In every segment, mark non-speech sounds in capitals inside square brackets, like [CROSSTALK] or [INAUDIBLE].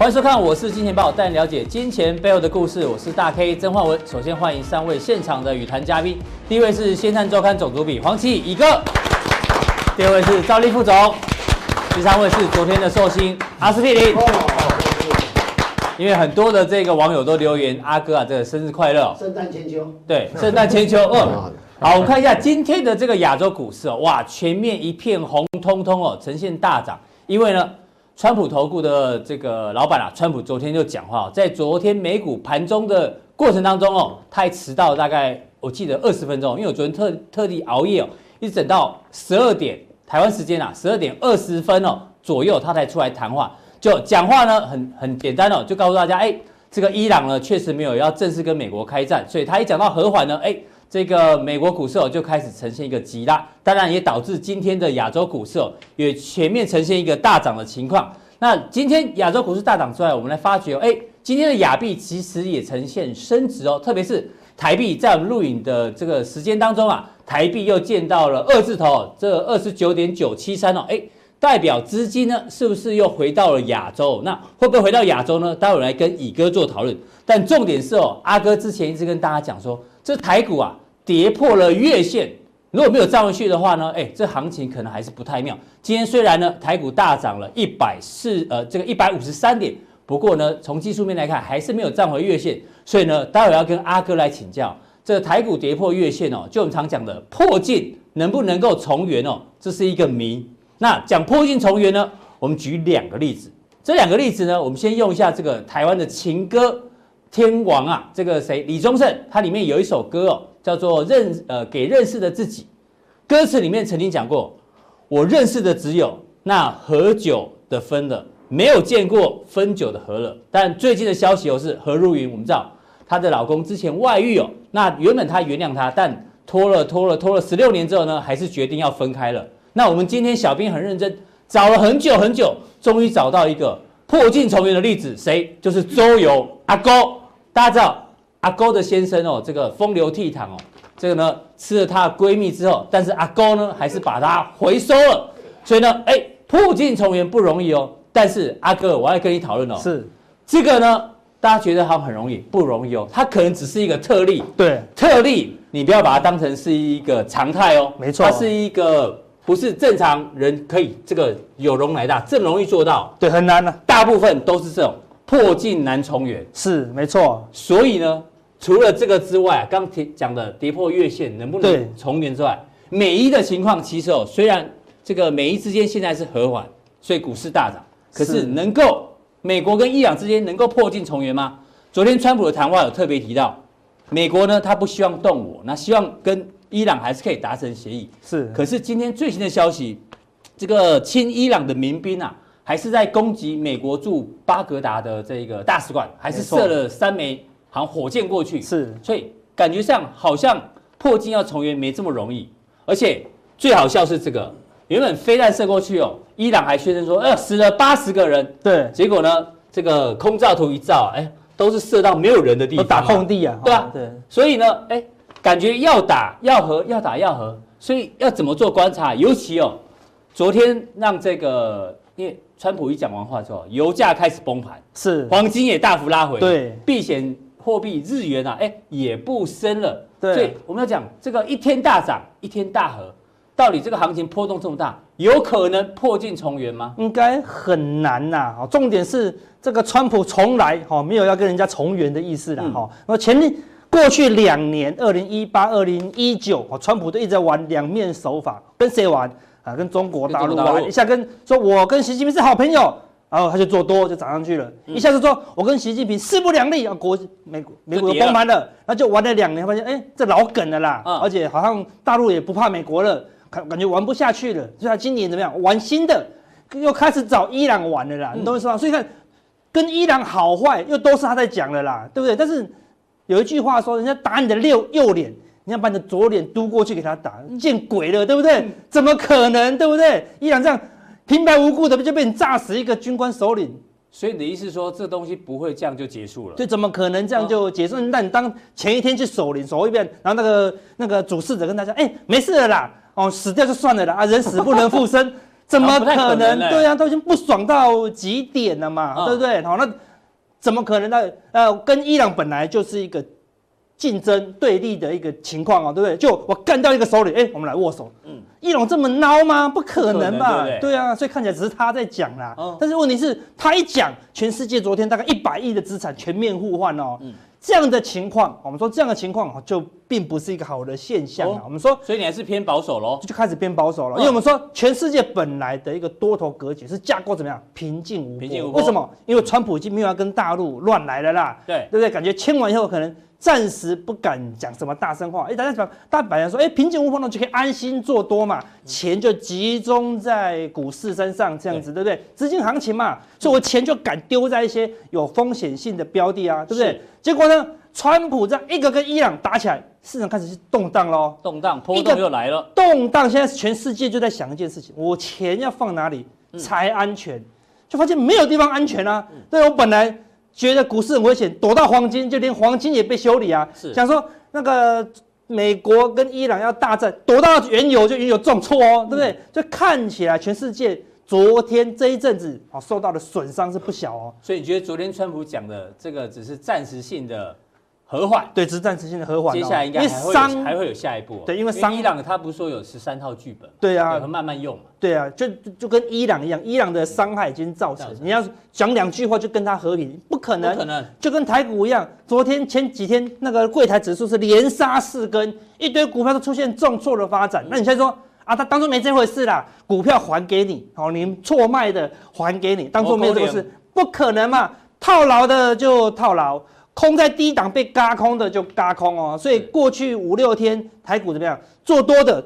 欢迎收看，我是金钱豹，带你了解金钱背后的故事。我是大 K 曾焕文。首先欢迎三位现场的语谈嘉宾，第一位是《先探周刊》总主笔黄奇乙哥，第二位是赵立副总，第三位是昨天的寿星阿司匹林。因为很多的这个网友都留言，阿哥啊，这个生日快乐！圣诞千秋，对，圣诞千秋。嗯，[LAUGHS] 好，我们看一下今天的这个亚洲股市哦，哇，全面一片红彤彤哦，呈现大涨，因为呢。川普投顾的这个老板啊，川普昨天就讲话，在昨天美股盘中的过程当中哦，他还迟到大概我记得二十分钟，因为我昨天特特地熬夜哦，一直等到十二点台湾时间啊，十二点二十分哦左右，他才出来谈话。就讲话呢，很很简单哦，就告诉大家，哎，这个伊朗呢确实没有要正式跟美国开战，所以他一讲到和缓呢，哎。这个美国股市哦就开始呈现一个急拉，当然也导致今天的亚洲股市哦也全面呈现一个大涨的情况。那今天亚洲股市大涨之外，我们来发觉哦，哎，今天的亚币其实也呈现升值哦，特别是台币，在我们录影的这个时间当中啊，台币又见到了二字头，这二十九点九七三哦，哎，代表资金呢是不是又回到了亚洲？那会不会回到亚洲呢？待会来跟乙哥做讨论。但重点是哦，阿哥之前一直跟大家讲说。这台股啊跌破了月线，如果没有站回去的话呢，哎，这行情可能还是不太妙。今天虽然呢台股大涨了一百四呃这个一百五十三点，不过呢从技术面来看还是没有站回月线，所以呢待会要跟阿哥来请教，这个台股跌破月线哦，就我们常讲的破镜能不能够重圆哦，这是一个谜。那讲破镜重圆呢，我们举两个例子，这两个例子呢，我们先用一下这个台湾的情歌。天王啊，这个谁？李宗盛，他里面有一首歌哦，叫做认呃给认识的自己。歌词里面曾经讲过，我认识的只有那喝酒的分了，没有见过分酒的和了。但最近的消息又是何如云，我们知道她的老公之前外遇哦，那原本她原谅他，但拖了拖了拖了十六年之后呢，还是决定要分开了。那我们今天小编很认真找了很久很久，终于找到一个破镜重圆的例子，谁？就是周游阿勾。大家知道阿勾的先生哦，这个风流倜傥哦，这个呢吃了她的闺蜜之后，但是阿勾呢还是把她回收了，所以呢，哎，破镜重圆不容易哦。但是阿哥，我要跟你讨论哦，是。这个呢，大家觉得好像很容易，不容易哦，它可能只是一个特例，对，特例，你不要把它当成是一个常态哦，没错，它是一个不是正常人可以这个有容乃大，这么容易做到，对，很难呢，大部分都是这种。破镜难重圆。是没错，所以呢，除了这个之外，刚提讲的跌破月线能不能重圆之外，美伊的情况其实哦，虽然这个美伊之间现在是和缓，所以股市大涨，可是能够美国跟伊朗之间能够破镜重圆吗？昨天川普的谈话有特别提到，美国呢他不希望动武，那希望跟伊朗还是可以达成协议。是，可是今天最新的消息，这个亲伊朗的民兵啊。还是在攻击美国驻巴格达的这个大使馆，还是射了三枚好像火箭过去。是，所以感觉上好像破镜要重圆没这么容易。而且最好笑是这个，原本飞弹射过去哦，伊朗还宣称说，呃，死了八十个人。对，结果呢，这个空照图一照，哎，都是射到没有人的地方，打空地啊，对啊，对。所以呢，哎，感觉要打要和，要打要和，所以要怎么做观察？尤其哦，昨天让这个因为。川普一讲完话之后，油价开始崩盘，是黄金也大幅拉回，对，避险货币日元啊，哎，也不升了，对，所以我们要讲这个一天大涨，一天大和，到底这个行情波动这么大，有可能破镜重圆吗？应该很难呐，啊，重点是这个川普从来哈没有要跟人家重圆的意思啦，哈，那前面过去两年，二零一八、二零一九，川普都一直在玩两面手法，跟谁玩？啊，跟中国大陆玩一下，跟说我跟习近平是好朋友，然后他就做多就涨上去了，一下子说我跟习近平势不两立啊，国美国美国崩盘了，那就玩了两年，发现哎这老梗了啦，而且好像大陆也不怕美国了，感感觉玩不下去了，所以他今年怎么样玩新的，又开始找伊朗玩了啦，你懂我意思吗？所以看跟伊朗好坏又都是他在讲的啦，对不对？但是有一句话说，人家打你的右右脸。你要把你的左脸嘟过去给他打，见鬼了，对不对？怎么可能，对不对？伊朗这样平白无故的就被你炸死一个军官首领，所以你的意思是说这东西不会这样就结束了？对，怎么可能这样就结束？那你当前一天去守灵守一遍，然后那个那个主事者跟他讲，哎，没事了啦，哦，死掉就算了啦，啊，人死不能复生，[LAUGHS] 怎么可能？对啊，都已经不爽到极点了嘛，嗯、对不对？好，那怎么可能呢？呃，跟伊朗本来就是一个竞争对立的一个情况啊，对不对？就我干掉一个首领，哎，我们来握手。嗯，伊朗这么孬吗？不可能吧？对，对，对啊，所以看起来只是他在讲啦。嗯、但是问题是，他一讲，全世界昨天大概一百亿的资产全面互换哦。嗯。这样的情况，我们说这样的情况就并不是一个好的现象啊。我们说，所以你还是偏保守喽？就开始偏保守了，因为我们说全世界本来的一个多头格局是架构怎么样？平静无波。平静无波。为什么？因为川普已经没有要跟大陆乱来了啦。对，对不对？感觉签完以后可能。暂时不敢讲什么大声话，哎，大家讲，大家本来说，哎，平静无风呢，就可以安心做多嘛，钱就集中在股市身上，这样子，对，不对？资金行情嘛，所以我钱就敢丢在一些有风险性的标的啊，对不对？结果呢，川普这样一个跟伊朗打起来，市场开始动荡喽，动荡，波动又来了，动荡，现在全世界就在想一件事情，我钱要放哪里才安全？就发现没有地方安全啊，对我本来。觉得股市很危险，躲到黄金，就连黄金也被修理啊。是，想说那个美国跟伊朗要大战，躲到原油就原油重挫哦，对不对？就看起来全世界昨天这一阵子哦受到的损伤是不小哦。所以你觉得昨天川普讲的这个只是暂时性的？和缓，对，只是暂时性的和缓。接下来应该还会有还会有下一步。对，因为伊朗他不是说有十三套剧本？对啊，会慢慢用。对啊，就就跟伊朗一样，伊朗的伤害已经造成。你要讲两句话就跟他和平，不可能。不可能。就跟台股一样，昨天前几天那个柜台指数是连杀四根，一堆股票都出现重挫的发展。那你现在说啊，他当初没这回事啦，股票还给你，好，你错卖的还给你，当初没有这回事，不可能嘛，套牢的就套牢。空在低档被嘎空的就嘎空哦，所以过去五六天台股怎么样？做多的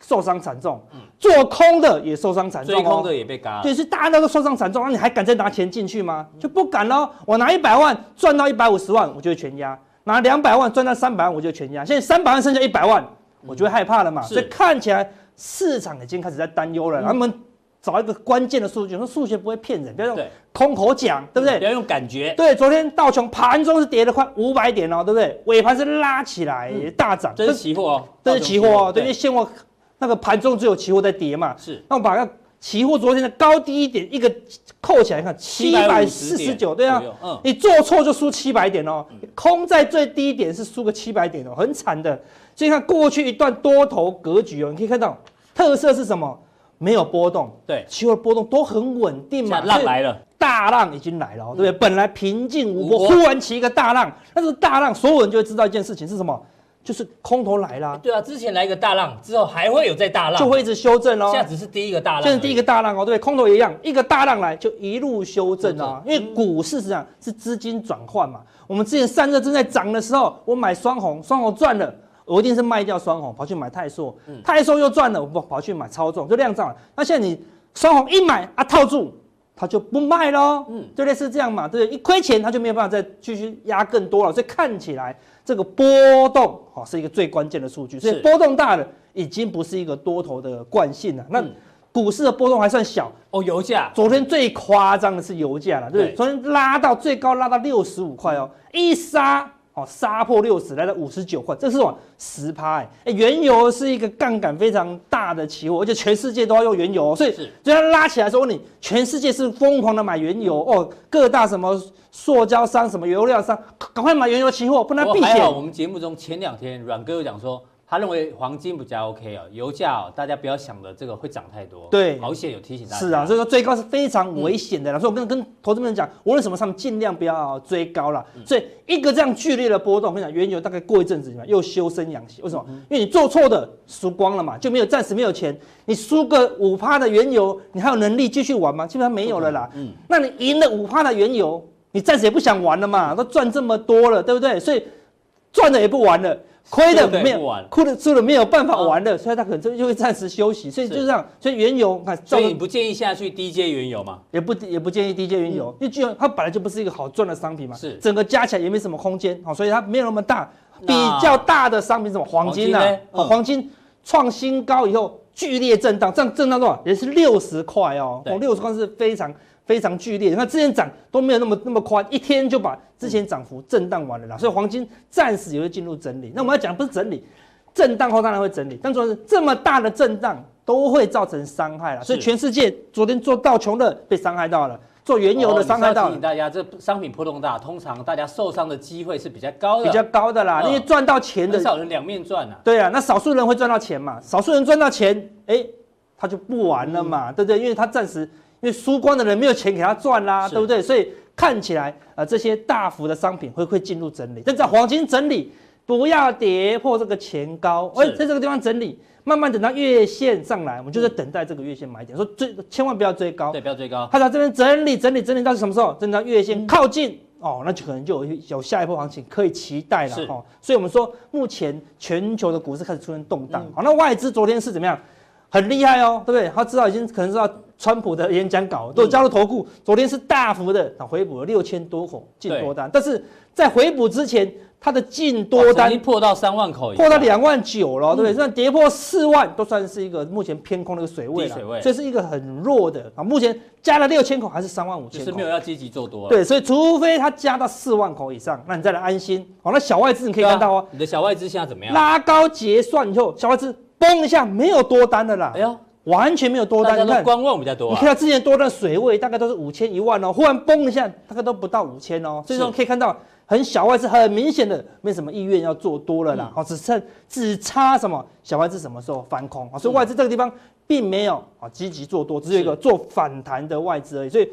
受伤惨重，做空的也受伤惨重，做空的也被嘎。对，是大家都受伤惨重，那你还敢再拿钱进去吗？就不敢喽。我拿一百万赚到一百五十万，我就会全压；拿两百万赚到三百万，我就全压。现在三百万剩下一百万，我就会害怕了嘛。所以看起来市场已经开始在担忧了。他们。找一个关键的数据，说数学不会骗人，不要用空口讲，对不对？不要用感觉。对，昨天道琼盘中是跌了快五百点哦，对不对？尾盘是拉起来大涨，这是期货哦，这是期货哦，对，因为现货那个盘中只有期货在跌嘛。是。那我把那个期货昨天的高低点一个扣起来，看七百四十九，对啊，嗯，你做错就输七百点哦，空在最低点是输个七百点哦，很惨的。所以看过去一段多头格局哦，你可以看到特色是什么？没有波动，对，期货的波动都很稳定嘛。浪来了，大浪已经来了，对不对？本来平静无波，忽然起一个大浪，但是大浪，所有人就会知道一件事情是什么，就是空头来了。对啊，之前来一个大浪之后，还会有再大浪，就会一直修正哦。现在只是第一个大浪，现在第一个大浪哦，对，空头也一样，一个大浪来就一路修正啊。因为股市实际上是资金转换嘛。我们之前散热正在涨的时候，我买双红，双红赚了。我一定是卖掉双红，跑去买泰硕，泰硕又赚了，我不跑去买超重，就量涨了。那现在你双红一买啊套住，它就不卖喽，嗯，就类似这样嘛，对不对？一亏钱它就没有办法再继续压更多了，所以看起来这个波动哦是一个最关键的数据，所以波动大了已经不是一个多头的惯性了。那股市的波动还算小哦，油价昨天最夸张的是油价了，对不对？昨天拉到最高拉到六十五块哦，一杀。哦，杀破六十，来到五十九块，这是什么？十趴哎！哎，原油是一个杠杆非常大的期货，而且全世界都要用原油，所以所以它拉起来说，你全世界是疯狂的买原油哦，各大什么塑胶商、什么油料商，赶快买原油期货，不然避险。我们节目中前两天阮哥有讲说。他认为黄金比较 OK 哦，油价大家不要想的这个会涨太多。对，好险有提醒大家。是啊，所以说追高是非常危险的啦。所以我跟跟投资们讲，无论什么上面尽量不要追高了。所以一个这样剧烈的波动，我跟你讲，原油大概过一阵子又修身养息。为什么？因为你做错的输光了嘛，就没有暂时没有钱。你输个五趴的原油，你还有能力继续玩吗？基本上没有了啦。嗯。那你赢了五趴的原油，你暂时也不想玩了嘛？都赚这么多了，对不对？所以赚了也不玩了。亏的没有，亏的输了没有办法玩的，所以他可能就就会暂时休息，所以就这样，所以原油看，所以你不建议下去低阶原油吗？也不也不建议低阶原油，因为就它本来就不是一个好赚的商品嘛，是整个加起来也没什么空间，好，所以它没有那么大。比较大的商品什么？黄金啊，黄金创新高以后剧烈震荡，这样震荡多少？也是六十块哦，哦，六十块是非常。非常剧烈，你看之前涨都没有那么那么宽，一天就把之前涨幅震荡完了啦。所以黄金暂时也会进入整理。那我们要讲不是整理，震荡后当然会整理，但主要是这么大的震荡，都会造成伤害了。所以全世界昨天做道琼的被伤害到了。做原油的伤害到，提醒大家，这商品波动大，通常大家受伤的机会是比较高的，比较高的啦。那些赚到钱的，很少人两面赚啊。对啊，那少数人会赚到钱嘛？少数人赚到钱，哎，他就不玩了嘛，对不对？因为他暂时因为输光的人没有钱给他赚啦，对不对？所以看起来啊，这些大幅的商品会会进入整理，但在黄金整理，不要跌破这个前高，而在这个地方整理。慢慢等到月线上来，我们就在等待这个月线买点。说追，千万不要追高，对，不要追高。他在这边整理、整理、整理到什么时候？等到月线靠近哦，那就可能就有有下一波行情可以期待了哦。所以我们说，目前全球的股市开始出现动荡。好，那外资昨天是怎么样？很厉害哦，对不对？他知道已经可能知道川普的演讲稿，都加入投顾。昨天是大幅的回补了六千多口进多单，但是在回补之前。它的净多单破到三万口，破到两万九了，对不对？那跌破四万都算是一个目前偏空的一个水位了，这是一个很弱的啊。目前加了六千口还是三万五千口，是没有要积极做多。对，所以除非它加到四万口以上，那你再来安心。好，那小外资你可以看到哦，你的小外资现在怎么样？拉高结算以后，小外资嘣一下没有多单的啦，哎呦，完全没有多单。你看观望比较多，你看它之前多单水位大概都是五千一万哦，忽然崩一下大概都不到五千哦，所以说可以看到。很小外资很明显的没什么意愿要做多了啦，好，只剩只差什么小外资什么时候翻空啊？所以外资这个地方并没有啊积极做多，只有一个做反弹的外资而已。所以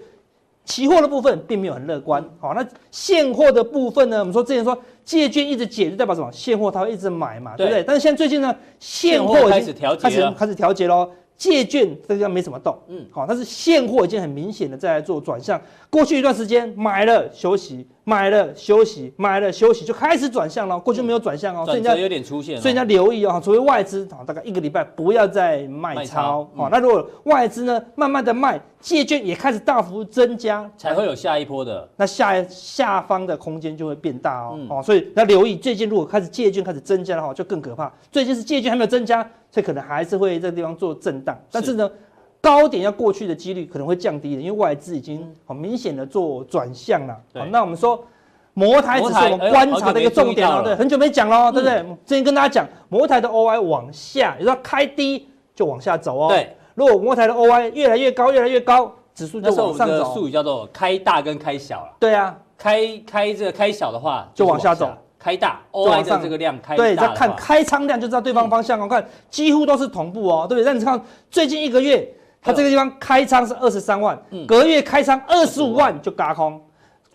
期货的部分并没有很乐观。好，那现货的部分呢？我们说之前说借券一直减就代表什么？现货它会一直买嘛，对不对？但是现在最近呢，现货开始调节，开始开始调节喽。借券这个地方没什么动，嗯，好，但是现货已经很明显的在做转向。过去一段时间买了休息，买了休息，买了休息，就开始转向了。过去没有转向哦，所以人家有点出现，所以人家留意哦，除非外资啊，大概一个礼拜不要再卖超，好，那如果外资呢，慢慢的卖，借券也开始大幅增加，才会有下一波的，那下下方的空间就会变大哦，哦，所以要留意，最近如果开始借券开始增加的话，就更可怕。最近是借券还没有增加。所以可能还是会在这个地方做震荡，但是呢，高点要过去的几率可能会降低的，因为外资已经很明显的做转向了。好，那我们说摩台只是我们观察的一个重点哦，对，很久没讲了，对不对？之前跟大家讲，摩台的 OI 往下，也就是说开低就往下走哦。对，如果摩台的 OI 越来越高，越来越高，指数就往上走。术语叫做开大跟开小了。对啊，开开这个开小的话就往下走。开大，OI 的这个量开大，对，再看开仓量就知道对方方向。我看几乎都是同步哦，对不对？那你看最近一个月，它这个地方开仓是二十三万，隔月开仓二十五万就嘎空。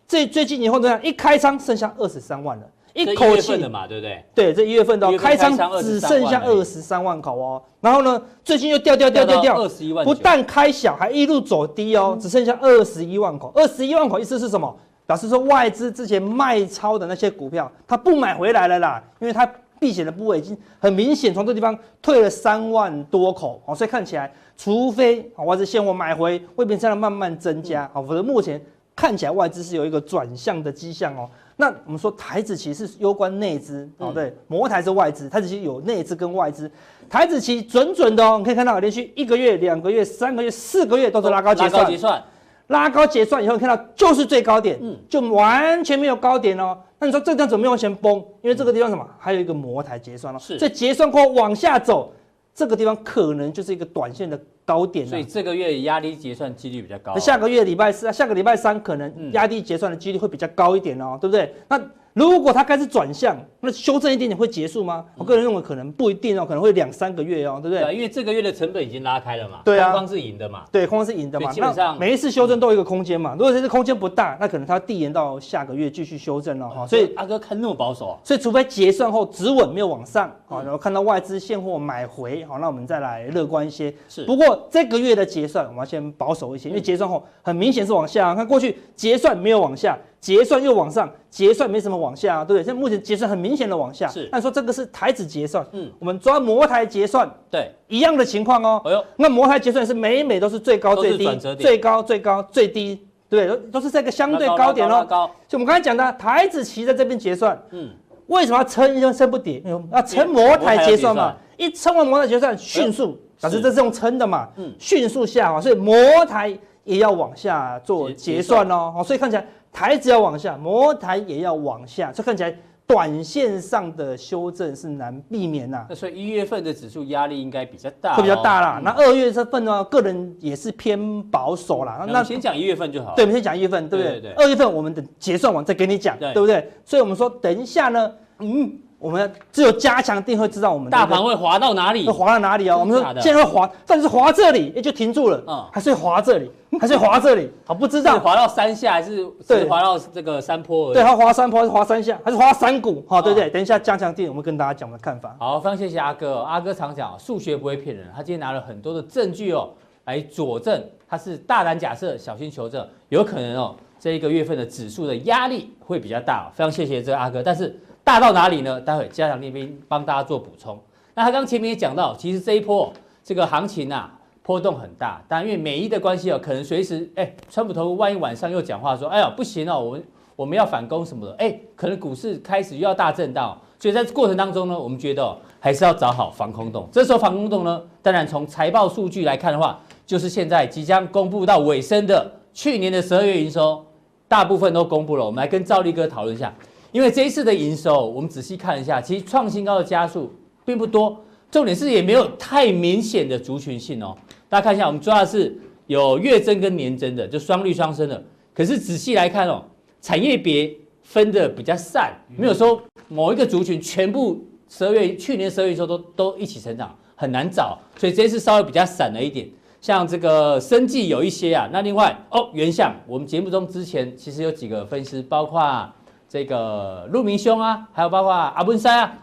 最最近以后这样？一开仓剩下二十三万了，一口气的嘛，对不对？对，这一月份的开仓只剩下二十三万口哦。然后呢，最近又掉掉掉掉掉，二十一万，不但开小，还一路走低哦，只剩下二十一万口。二十一万口意思是什么？表示说外资之前卖超的那些股票，他不买回来了啦，因为他避险的部位已经很明显从这地方退了三万多口，哦，所以看起来，除非外资现货买回，未必这样慢慢增加，啊，否则目前看起来外资是有一个转向的迹象哦。那我们说台子期是攸关内资，哦，对，摩台是外资，台子期有内资跟外资，台子期准准的哦，你可以看到连续一个月、两个月、三个月、四个月都是拉高结算。拉高结算以后，看到就是最高点，嗯，就完全没有高点哦。那你说这张怎么没有往前崩？因为这个地方什么？还有一个模台结算哦。是，所以结算过后往下走，这个地方可能就是一个短线的高点。所以这个月压低结算几率比较高。那下个月礼拜四啊，下个礼拜三可能压低结算的几率会比较高一点哦，对不对？那。如果它开始转向，那修正一点点会结束吗？我个人认为可能不一定哦，可能会两三个月哦，对不对？对，因为这个月的成本已经拉开了嘛。对啊，空方是赢的嘛。对，空方是赢的嘛。基本上每一次修正都有一个空间嘛。如果这次空间不大，那可能它递延到下个月继续修正了哈。所以阿哥看那么保守啊？所以除非结算后止稳没有往上啊，然后看到外资现货买回，好，那我们再来乐观一些。是。不过这个月的结算我们要先保守一些，因为结算后很明显是往下。看过去结算没有往下。结算又往上，结算没什么往下啊，对不对？现在目前结算很明显的往下，是。那说这个是台子结算，嗯，我们抓摩台结算，对，一样的情况哦。哎呦，那摩台结算是每每都是最高最低，最高最高最低，对，都都是这个相对高点哦。高，就我们刚才讲的台子期在这边结算，嗯，为什么要撑一撑撑不跌？要撑摩台结算嘛，一撑完摩台结算，迅速，老师这是用撑的嘛，嗯，迅速下滑，所以摩台也要往下做结算哦。好，所以看起来。台子要往下，摩台也要往下，这看起来短线上的修正是难避免呐。那所以一月份的指数压力应该比较大，会比较大啦。那二月份的话，个人也是偏保守啦。那先讲一月份就好。对，我们先讲一月份，对不对？对。二月份我们等结算完再给你讲，对不对？所以我们说等一下呢，嗯。我们只有加强定会知道我们大盘会滑到哪里，会滑到哪里哦。我们说现在会滑，但是滑这里也就停住了，嗯，还是会滑这里，还是会滑这里，好不知道滑到山下还是对滑到这个山坡而已。对，它滑山坡还是滑山下，还是滑山谷？好，对不对？等一下加强定，我们跟大家讲我们的看法。好，非常谢谢阿哥。阿哥常讲数学不会骗人，他今天拿了很多的证据哦，来佐证他是大胆假设，小心求证，有可能哦，这一个月份的指数的压力会比较大。非常谢谢这个阿哥，但是。大到哪里呢？待会加强那边帮大家做补充。那他刚前面也讲到，其实这一波这个行情啊波动很大，但因为美伊的关系哦，可能随时哎，川普头万一晚上又讲话说，哎呀不行哦，我们我们要反攻什么的，哎，可能股市开始又要大震荡。所以在过程当中呢，我们觉得，还是要找好防空洞。这时候防空洞呢，当然从财报数据来看的话，就是现在即将公布到尾声的去年的十二月营收，大部分都公布了。我们来跟兆立哥讨论一下。因为这一次的营收，我们仔细看一下，其实创新高的加速并不多，重点是也没有太明显的族群性哦。大家看一下，我们抓的是有月增跟年增的，就双率双升的。可是仔细来看哦，产业别分的比较散，没有说某一个族群全部十二月去年十二月时候都都一起成长，很难找。所以这次稍微比较散了一点，像这个生技有一些啊。那另外哦，原相我们节目中之前其实有几个分析，包括。这个陆明兄啊，还有包括阿文山啊，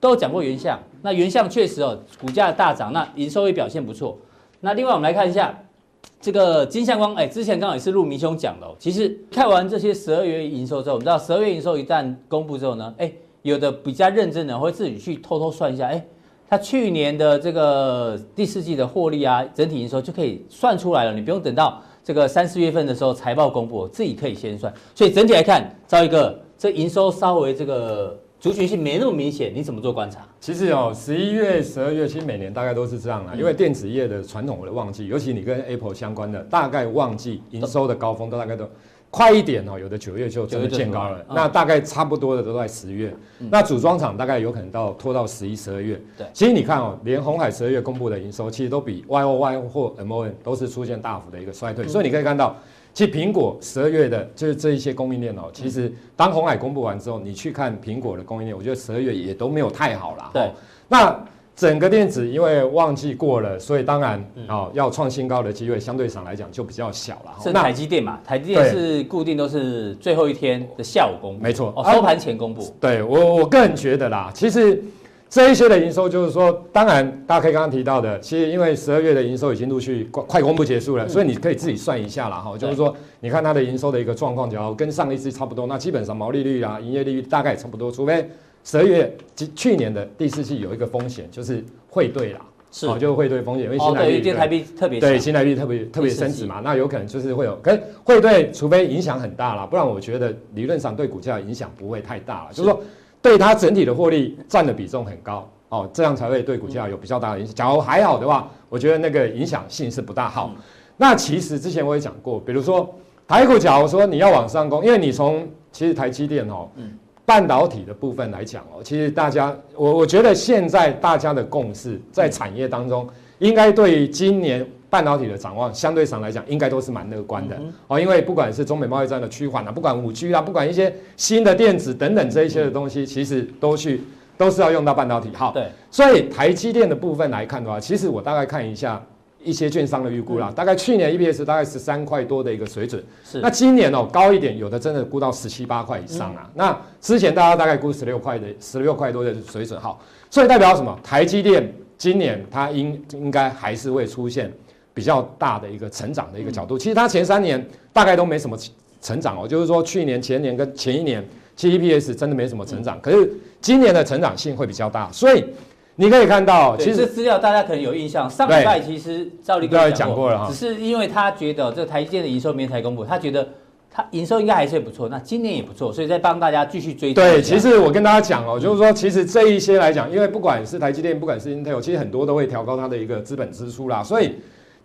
都讲过原相。那原相确实哦，股价大涨，那营收也表现不错。那另外我们来看一下这个金相光，哎，之前刚好也是陆明兄讲的哦。其实看完这些十二月营收之后，我们知道十二月营收一旦公布之后呢，哎，有的比较认真的会自己去偷偷算一下，哎，他去年的这个第四季的获利啊，整体营收就可以算出来了，你不用等到这个三四月份的时候财报公布，自己可以先算。所以整体来看，造一个。这营收稍微这个族群性没那么明显，你怎么做观察？其实哦，十一月、十二月，其实每年大概都是这样啦，因为电子业的传统的旺季，尤其你跟 Apple 相关的，大概旺季营收的高峰都大概都快一点哦，有的九月就真的见高了，那大概差不多的都在十月，那组装厂大概有可能到拖到十一、十二月。对，其实你看哦，连鸿海十二月公布的营收，其实都比 YOY 或 MON 都是出现大幅的一个衰退，所以你可以看到。其实苹果十二月的，就是这一些供应链哦。其实当鸿海公布完之后，你去看苹果的供应链，我觉得十二月也都没有太好啦。对，那整个电子因为旺季过了，所以当然哦要创新高的机会相对上来讲就比较小了。是台积电嘛？台积电是固定都是最后一天的下午公布，没错，哦，收盘前公布。对我我个人觉得啦，其实。这一些的营收，就是说，当然大家可以刚刚提到的，其实因为十二月的营收已经陆续快快公布结束了，所以你可以自己算一下了哈。就是说，你看它的营收的一个状况，只要跟上一次差不多，那基本上毛利率啊、营业利率大概也差不多，除非十二月及去年的第四季有一个风险，就是汇兑啦，是。哦，就是汇兑风险，因为新台币台币特别对新台币特别特别升值嘛，那有可能就是会有，可是汇兑除非影响很大啦，不然我觉得理论上对股价影响不会太大了，就是说。对它整体的获利占的比重很高哦，这样才会对股价有比较大的影响。假如还好的话，我觉得那个影响性是不大好。那其实之前我也讲过，比如说台股，假如说你要往上攻，因为你从其实台积电哦，半导体的部分来讲哦，其实大家我我觉得现在大家的共识在产业当中，应该对今年。半导体的展望相对上来讲，应该都是蛮乐观的哦，因为不管是中美贸易战的趋缓啊，不管五 G 啊，不管一些新的电子等等这一些的东西，其实都去都是要用到半导体。好，对，所以台积电的部分来看的话，其实我大概看一下一些券商的预估啦，大概去年 EPS 大概十三块多的一个水准，是。那今年哦高一点，有的真的估到十七八块以上啊。那之前大家大概估十六块的十六块多的水准，好，所以代表什么？台积电今年它应应该还是会出现。比较大的一个成长的一个角度，其实它前三年大概都没什么成长哦，就是说去年、前年跟前一年，其实 EPS 真的没什么成长。可是今年的成长性会比较大，所以你可以看到，其实资料大家可能有印象，上礼拜其实赵立哥也讲过了哈，只是因为他觉得这台积电的营收明天才公布，他觉得他营收应该还是不错，那今年也不错，所以再帮大家继续追。对，其实我跟大家讲哦，就是说其实这一些来讲，因为不管是台积电，不管是 Intel，其实很多都会调高它的一个资本支出啦，所以。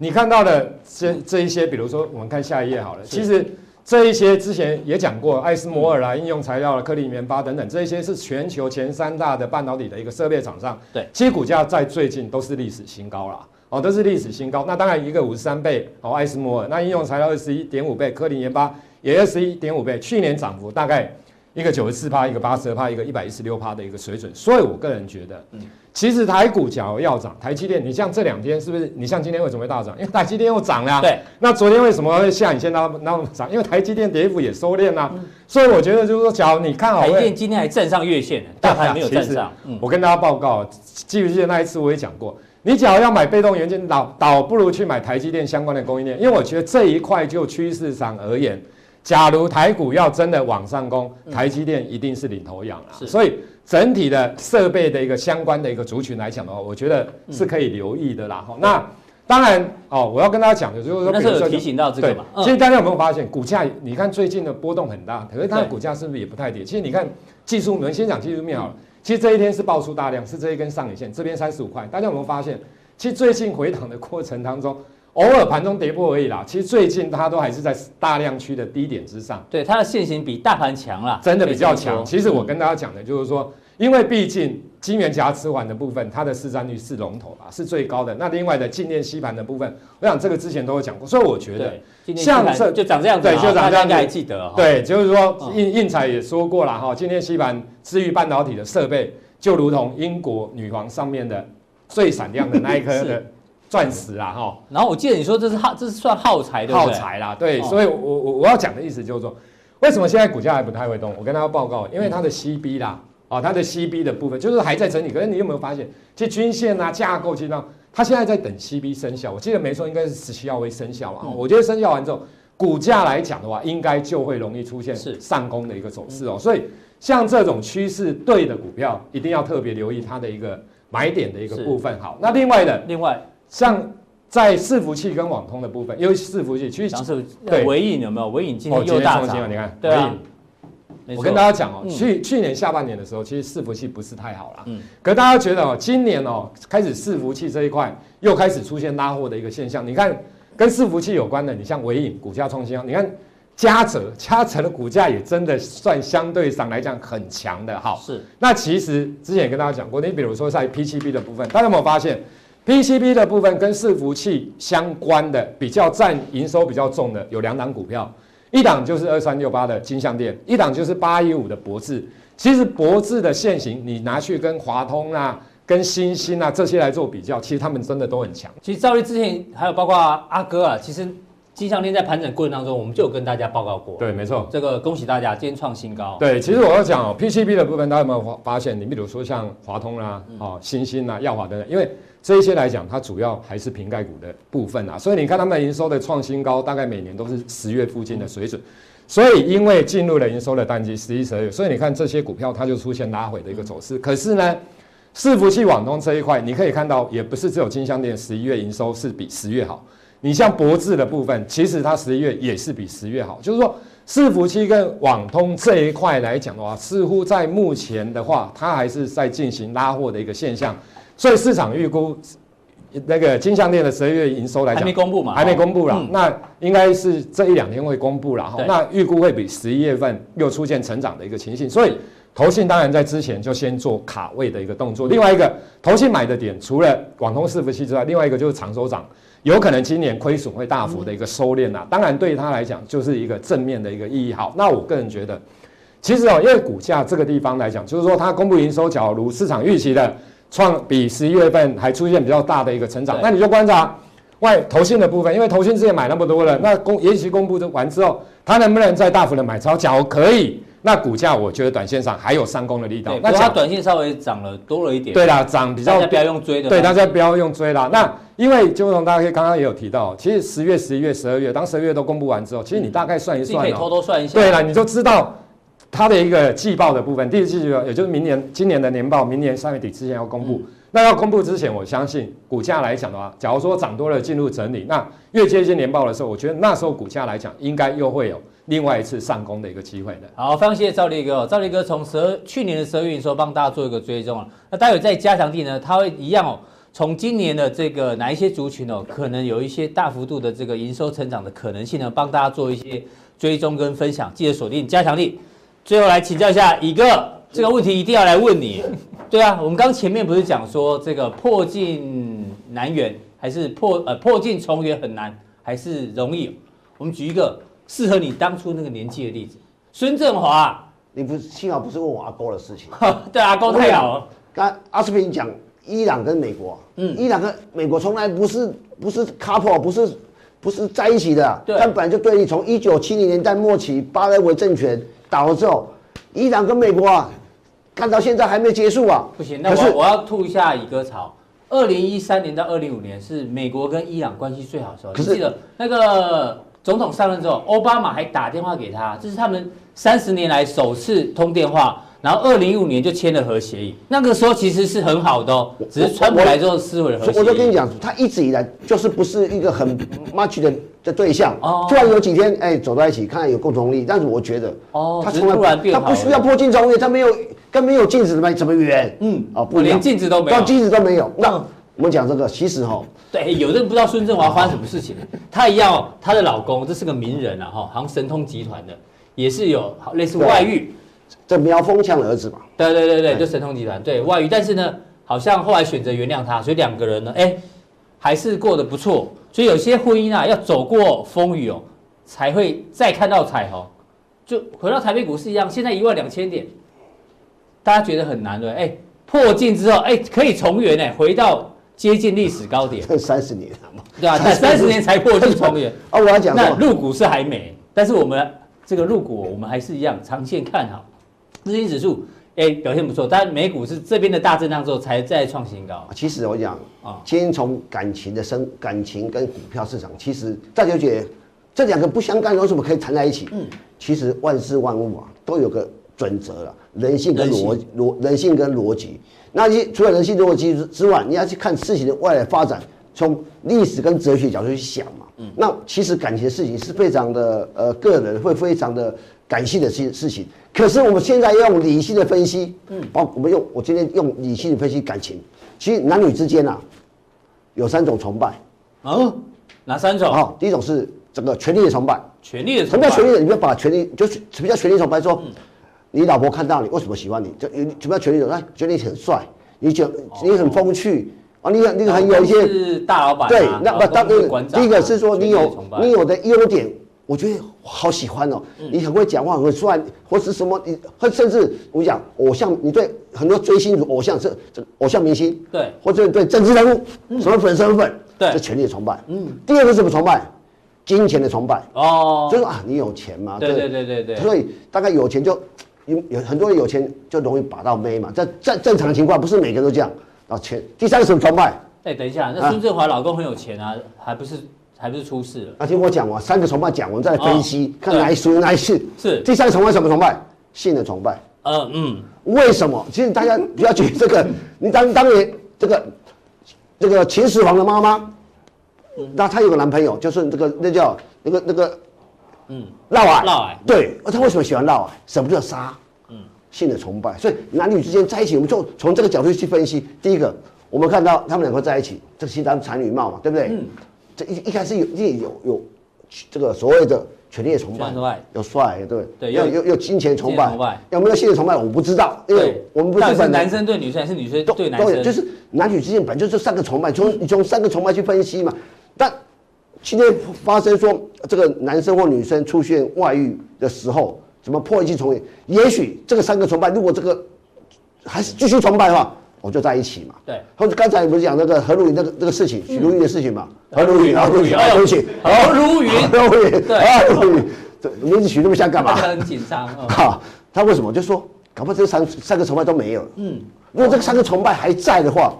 你看到的这这一些，比如说我们看下一页好了。其实这一些之前也讲过，艾斯摩尔啦、应用材料啦、科林研发等等，这一些是全球前三大的半导体的一个设备厂商。对，其实股价在最近都是历史新高啦。哦，都是历史新高。那当然一个五十三倍哦，艾斯摩尔，那应用材料二十一点五倍，科林研发也二十一点五倍，去年涨幅大概一个九十四趴，一个八十二趴，一个一百一十六趴的一个水准。所以我个人觉得，嗯，其实台股假如要涨，台积电，你像这两天是不是？你像今天为什么会大涨？因为台积电又涨了。对。那昨天为什么会像你现在那么涨？因为台积电跌幅也收敛了。嗯。所以我觉得就是说，假如你看好台积电今天还站上月线，[LAUGHS] 大盘没有站上。嗯。我跟大家报告，记不记得那一次我也讲过？你假如要买被动元件，倒倒不如去买台积电相关的供应链，因为我觉得这一块就趋势上而言，假如台股要真的往上攻，台积电一定是领头羊啊。所以整体的设备的一个相关的一个族群来讲的话，我觉得是可以留意的啦。那当然哦，我要跟大家讲的就是说，那时候有提醒到这个嘛。其实大家有没有发现，股价你看最近的波动很大，可是它的股价是不是也不太跌？其实你看技术，我们先讲技术面好了。其实这一天是爆出大量，是这一根上影线，这边三十五块。大家有没有发现？其实最近回档的过程当中，偶尔盘中跌破而已啦。其实最近它都还是在大量区的低点之上。对，它的线形比大盘强啦，真的比较强。其实我跟大家讲的就是说，因为毕竟金元夹持环的部分，它的市占率是龙头啦，是最高的。那另外的静电吸盘的部分，我想这个之前都有讲过，所以我觉得像这就长这样子，对，就长这样应该还记得。对，就是说应应采也说过了哈，静电吸盘至于半导体的设备。就如同英国女皇上面的最闪亮的那一颗 [LAUGHS] 的钻石啦，哈。然后我记得你说这是耗，这是算耗材的。耗材啦，对。所以我我我要讲的意思就是说，为什么现在股价还不太会动？我跟大家报告，因为它的 CB 啦，啊，它的 CB 的部分就是还在整理。可是你有没有发现，其实均线啊架构，其实上它现在在等 CB 生效。我记得没错，应该是十七号会生效啊。我觉得生效完之后，股价来讲的话，应该就会容易出现上攻的一个走势哦。所以。像这种趋势对的股票，一定要特别留意它的一个买点的一个部分。好，那另外的，另外像在伺服器跟网通的部分，因为伺服器其实对微影有没有？微影今天又大涨，你看，对啊。我跟大家讲哦，去去年下半年的时候，其实伺服器不是太好了。嗯。可大家觉得哦，今年哦，开始伺服器这一块又开始出现拉货的一个现象。你看，跟伺服器有关的，你像纬颖股价创新高，你看。嘉泽，嘉泽的股价也真的算相对上来讲很强的，好。是。那其实之前也跟大家讲过，你比如说在 PCB 的部分，大家有没有发现，PCB 的部分跟伺服器相关的比较占营收比较重的有两档股票，一档就是二三六八的金相电，一档就是八一五的博智。其实博智的线型，你拿去跟华通啊、跟欣兴啊这些来做比较，其实他们真的都很强。其实兆利之前还有包括阿哥啊，其实。金项链在盘整过程当中，我们就有跟大家报告过。对，没错。这个恭喜大家，今天创新高。对，其实我要讲哦，PCB 的部分，大家有没有发发现？你比如说像华通啦、哦，欣兴啊、耀华等等，因为这一些来讲，它主要还是瓶盖股的部分啊。所以你看他们营收的创新高，大概每年都是十月附近的水准。所以因为进入了营收的淡季，十一、十二月，所以你看这些股票，它就出现拉回的一个走势。可是呢，伺服器网通这一块，你可以看到，也不是只有金项店十一月营收是比十月好。你像博智的部分，其实它十一月也是比十月好，就是说伺服器跟网通这一块来讲的话，似乎在目前的话，它还是在进行拉货的一个现象，所以市场预估那个金项链的十一月营收来讲还没公布嘛，还没公布啦，嗯、那应该是这一两天会公布了哈，那预估会比十一月份又出现成长的一个情形，所以投信当然在之前就先做卡位的一个动作，另外一个投信买的点除了网通伺服器之外，另外一个就是长手涨。有可能今年亏损会大幅的一个收敛呐，当然对他来讲就是一个正面的一个意义。好，那我个人觉得，其实哦，因为股价这个地方来讲，就是说它公布营收，假如市场预期的创比十一月份还出现比较大的一个成长，那你就观察外投信的部分，因为投信之前买那么多了，那公延期公布完之后，它能不能再大幅的买超？假如可以。那股价我觉得短线上还有上攻的力道。那它短线稍微涨了多了一点。对啦，涨比较。大家不要用追的。对，大家不要用追啦。那因为就从大家可以刚刚也有提到，其实十月、十一月、十二月，当十二月都公布完之后，其实你大概算一算，可以偷偷算一下。对了，你就知道它的一个季报的部分，第一季也就是明年今年的年报，明年三月底之前要公布。那要公布之前，我相信股价来讲的话，假如说涨多了进入整理，那越接近年报的时候，我觉得那时候股价来讲，应该又会有。另外一次上攻的一个机会的。好，非常谢谢赵力哥。赵力哥从十二去年的十二月的时候帮大家做一个追踪啊。那待会在加强地呢，他会一样哦，从今年的这个哪一些族群哦，可能有一些大幅度的这个营收成长的可能性呢，帮大家做一些追踪跟分享，记得锁定加强力。最后来请教一下乙哥，这个问题一定要来问你。[LAUGHS] 对啊，我们刚前面不是讲说这个破镜难圆，还是破呃破镜重圆很难，还是容易？我们举一个适合你当初那个年纪的例子，孙振华。你不是幸好不是问我阿哥的事情，[LAUGHS] 对阿哥太好了。刚阿司匹林讲伊朗跟美国，嗯，伊朗跟美国从来不是不是 couple，不是不是在一起的，但本来就对立。从一九七零年代末期巴勒维政权倒了之后，伊朗跟美国啊，看到现在还没结束啊。不行，那我我要吐一下乙哥槽。二零一三年到二零五年是美国跟伊朗关系最好的时候，可是记得那个总统上任之后，奥巴马还打电话给他，这是他们。三十年来首次通电话，然后二零一五年就签了核协议。那个时候其实是很好的哦，只是川普来之后撕毁了核协议。我就跟你讲，他一直以来就是不是一个很 match 的的对象。哦。突然有几天，哎，走到一起，看来有共同利益。但是我觉得，哦，他从来他不需要破镜重圆，他没有跟没有镜子怎么怎么圆？嗯，哦，不连镜子都没有，镜子都没有。那我们讲这个，其实哈，对，有的人不知道孙振华发生什么事情。他一样，他的老公这是个名人啊，哈，好像神通集团的。也是有类似外遇，这苗峰强的儿子嘛？对对对对，就神通集团对外遇，但是呢，好像后来选择原谅他，所以两个人呢，哎，还是过得不错。所以有些婚姻啊，要走过风雨哦，才会再看到彩虹。就回到台北股市一样，现在一万两千点，大家觉得很难对？哎，破镜之后，哎，可以重圆哎，回到接近历史高点。[LAUGHS] 三十年了嘛？对啊，三十年才破镜重圆。[LAUGHS] 哦，我要讲，那入股是还没，但是我们。这个入股我们还是一样长线看好，资金指数哎表现不错，但美股是这边的大震荡之后才再创新高。其实我讲啊，先从感情的生感情跟股票市场，其实大家觉得这两个不相干，为什么可以谈在一起？嗯，其实万事万物啊都有个准则了，人性跟逻逻人性跟逻辑。那你除了人性逻辑之外，你要去看事情的未来发展，从历史跟哲学角度去想嘛。嗯那其实感情的事情是非常的呃个人会非常的感性的事事情，可是我们现在要用理性的分析，嗯，包我们用我今天用理性的分析感情，其实男女之间啊有三种崇拜，嗯，哪三种？好，第一种是整个权力的崇拜，权力的崇拜，什么叫权力？你不要把权力就是什么叫权力崇拜？说你老婆看到你为什么喜欢你？就什么叫权力的？他觉得你很帅，你觉你很风趣。啊，你你很有一些是大老板，对，那不当然，第一个是说你有你有的优点，我觉得好喜欢哦。你很会讲话，很帅，或是什么，你或甚至我讲偶像，你对很多追星偶像是这偶像明星，对，或者对政治人物什么粉什么粉，对，这权力的崇拜。嗯，第二个是什么崇拜？金钱的崇拜。哦，就是啊，你有钱嘛？对对对对对。所以大概有钱就有有很多人有钱就容易把到妹嘛。这正正常情况，不是每个人都这样。啊，钱第三个什么崇拜？哎，等一下，那孙振华老公很有钱啊，还不是还不是出事了？啊，听我讲完，三个崇拜讲完再来分析，看哪一属于哪一世。是第三个崇拜什么崇拜？性的崇拜。嗯嗯，为什么？其实大家不要觉得这个，[LAUGHS] 你当当年这个这个秦始皇的妈妈，那她有个男朋友，就是这个那叫那个那个嗯嫪毐。嫪毐。对，她为什么喜欢嫪毐？舍不得杀。嗯性的崇拜，所以男女之间在一起，我们就从这个角度去分析。第一个，我们看到他们两个在一起，这个新当才女貌嘛，对不对？嗯。这一一开始有有有有这个所谓的权力的崇拜，有帅，对对，有有有金钱崇拜，有没有性的崇拜？我不知道，因为我们不是男生对女生，还是女生对男生？就是男女之间本来就是三个崇拜，从你从三个崇拜去分析嘛。但今天发生说这个男生或女生出现外遇的时候。怎么破镜重圆？也许这个三个崇拜，如果这个还是继续崇拜的话，我就在一起嘛。对。或者刚才不是讲那个何如云那个那个事情，许茹芸的事情嘛？何如云，何如云，对不起，何如云，[LAUGHS] 何如云，对，何如云，这名字取那么像干嘛？很紧张。[LAUGHS] 哈，他为什么就说，搞不好这三三个崇拜都没有了。嗯。如果这个三个崇拜还在的话，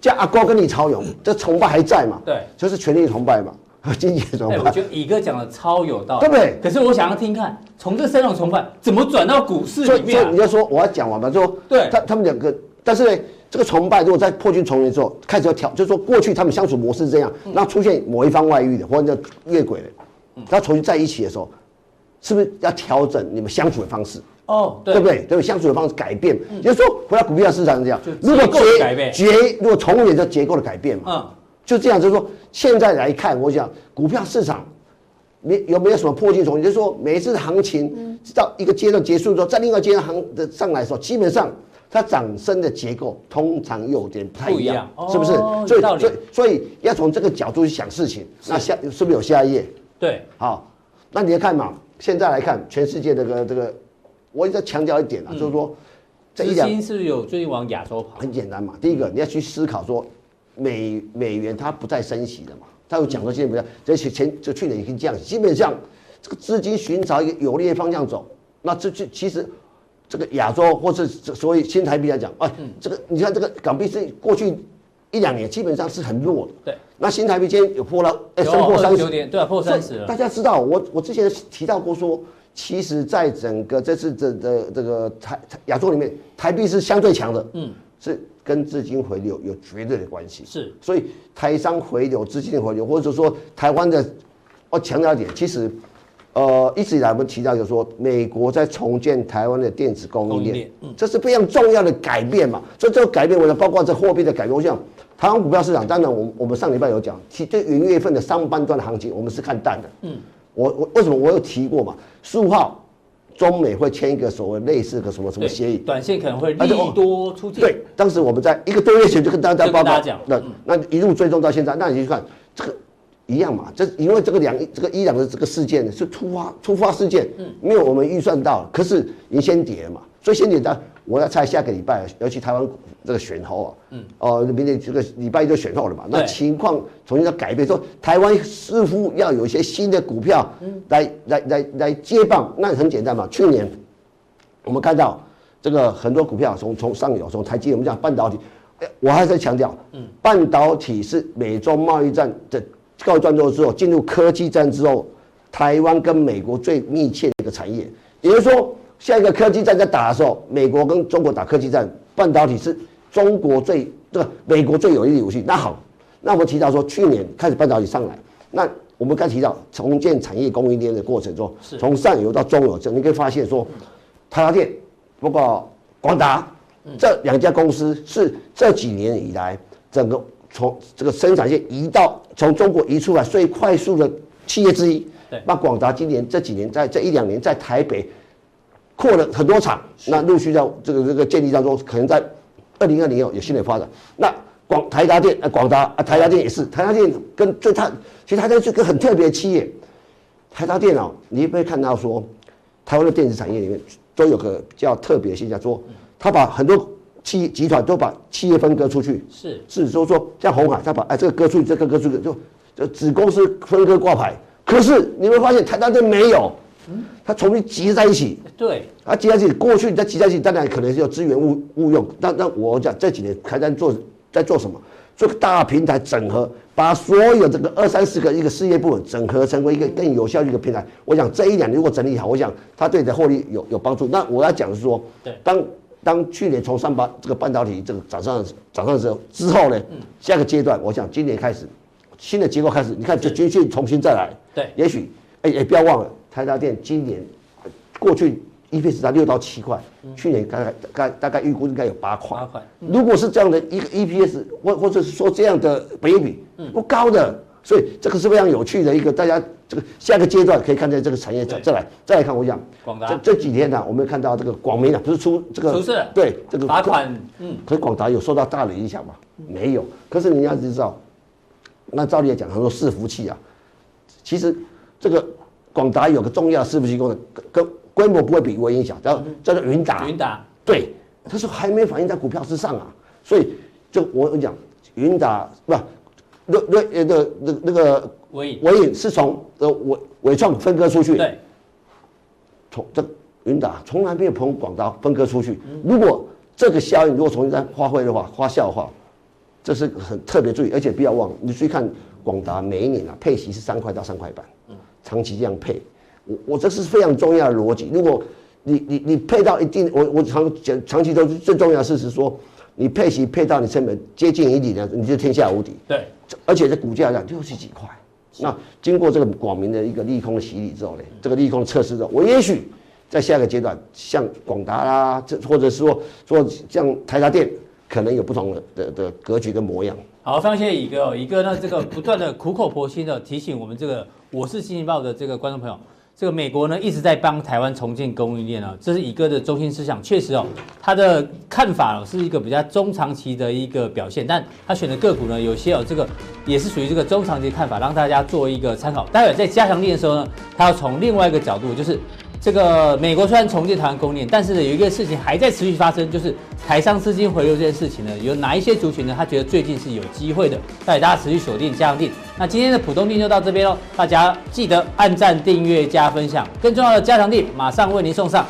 叫阿高跟李超勇，这崇拜还在嘛？对。就是权力崇拜嘛。[LAUGHS] 经济崇拜，我觉得乙哥讲的超有道理，对不对？可是我想要听看，从这三种崇拜怎么转到股市里面？你要说我要讲完吧，就说对，他他们两个，但是呢，这个崇拜如果在破镜重圆之后开始要调，就是说过去他们相处模式是这样，那出现某一方外遇的或者叫越轨的，他重新在一起的时候，是不是要调整你们相处的方式？哦，对不对？对，相处的方式改变，也就是说回到股票市场这样，如果结结，如果重演就结构的改变嘛。嗯。就这样，就是说，现在来看，我想股票市场没有没有什么破镜重圆，就是说每一次行情到一个阶段结束之后，在另外一个阶段行的上来的时候，基本上它涨升的结构通常有点不太一样，是不是？所以所以所以要从这个角度去想事情。那下是不是有下一页？对，好，那你要看嘛，现在来看全世界这个这个，我一直在强调一点啊，就是说。资金是不是有最近往亚洲跑？很简单嘛，第一个你要去思考说，美美元它不再升息了嘛，它有讲说现在不要，这前前就去年已经降息，基本上这个资金寻找一个有利的方向走，那这这其实这个亚洲或是所谓新台币来讲，哎，这个你看这个港币是过去一两年基本上是很弱的，对，那新台币今天有破了，哎，升破三十，对啊，破三十了。大家知道我我之前提到过说。其实，在整个这次这这这个台亚洲里面，台币是相对强的，嗯，是跟资金回流有绝对的关系。是，所以台商回流、资金回流，或者说台湾的，我强调一点，其实，呃，一直以来我们提到就是说，美国在重建台湾的电子供应链，嗯，这是非常重要的改变嘛。所以这个改变，我想包括这货币的改变，我想台湾股票市场，当然我我们上礼拜有讲，其实对元月份的上半段的行情，我们是看淡的，嗯。我我为什么我有提过嘛？十五号，中美会签一个所谓类似的什么什么协议，短线可能会利多出尽。对，当时我们在一个多月前就跟大家报告，那那一路追踪到现在，那你去看这个一样嘛？这因为这个两这个伊朗的这个事件是突发突发事件，嗯没有我们预算到，可是已经先跌嘛，所以先跌的。我要猜下个礼拜要去台湾这个选后啊，嗯，哦，明天这个礼拜一就选后了嘛，那情况重新要改变，说台湾似乎要有一些新的股票来来来来接棒，那很简单嘛。去年我们看到这个很多股票从从上游从台积，我们讲半导体，我还在强调，嗯，半导体是美中贸易战的告一段落之后，进入科技战之后，台湾跟美国最密切的一个产业，也就是说。下一个科技战在打的时候，美国跟中国打科技战，半导体是中国最这个美国最有利的武器。那好，那我们提到说，去年开始半导体上来，那我们刚提到重建产业供应链的过程中，从上游到中游，这你可以发现说，台达电，包括广达这两家公司是这几年以来整个从这个生产线移到从中国移出来最快速的企业之一。那广达今年这几年在这一两年在台北。扩了很多厂，那陆续在这个这个建立当中，可能在二零二零有有新的发展。那广台达电啊，广达啊，台达电也是，台达电跟最它其实台达电是个很特别的企业。台达电脑，你会不会看到说，台湾的电子产业里面都有个比较特别的现象，说他把很多企集团都把企业分割出去，是是说说像红海，他把哎这个割出去，这个割出去，就就子公司分割挂牌。可是你会发现台达电没有。它重新集在一起，对，它集在一起。过去你在集在一起，当然可能是有资源误误用。那那我讲这几年还在做，在做什么？做个大平台整合，把所有这个二三十个一个事业部门整合成为一个更有效的一个平台。我想这一两年如果整理好，我想它对你的获利有有帮助。那我要讲的是说，对，当当去年从三八这个半导体这个涨上涨上之后之后呢，下个阶段，我想今年开始新的结构开始，你看这军训重新再来，对，也许哎也不要忘了。台达电今年过去 EPS 才六到七块，去年大概大概大概预估应该有八块。八块，如果是这样的一个 EPS，或或者是说这样的比，不高的，所以这个是非常有趣的一个，大家这个下个阶段可以看见这个产业再再来再来看，我讲广达这这几天呢，我们看到这个广明啊，不是出这个对这个罚款，嗯，可是广达有受到大的影响吗？没有。可是你要知道，那照理来讲，很多伺服器啊，其实这个。广达有个重要的伺服器功能，跟规模不会比微影响，叫叫做云达。云达对，他说还没反映在股票之上啊，所以就我跟你讲，云达不，那那那个那那个微影微影是从呃伟伟创分割出去，对，从这云达从来没有从广达分割出去。如果这个效应如果重新再发挥的话，发酵的话，这是很特别注意，而且不要忘了，你去看广达每一年啊配息是三块到三块半。长期这样配，我我这是非常重要的逻辑。如果你你你配到一定，我我长讲长期都是最重要的事实说，你配息配到你成本接近一点，你就天下无敌。对，而且这股价上六十几块，那经过这个广明的一个利空的洗礼之后呢，这个利空测试之后，我也许在下一个阶段，像广达啦，这或者说说像台达电，可能有不同的的的格局跟模样。好，非常谢谢乙哥哦，乙哥呢这个不断的苦口婆心的提醒我们这个我是新京报的这个观众朋友。这个美国呢一直在帮台湾重建供应链啊，这是乙哥的中心思想，确实哦，他的看法是一个比较中长期的一个表现，但他选的个股呢，有些哦这个也是属于这个中长期看法，让大家做一个参考。待会在加强力的时候呢，他要从另外一个角度，就是。这个美国虽然重建台湾供应链，但是呢，有一个事情还在持续发生，就是台商资金回流这件事情呢，有哪一些族群呢？他觉得最近是有机会的，带大家持续锁定加强定。那今天的浦东定就到这边喽，大家记得按赞、订阅、加分享，更重要的加强定马上为您送上。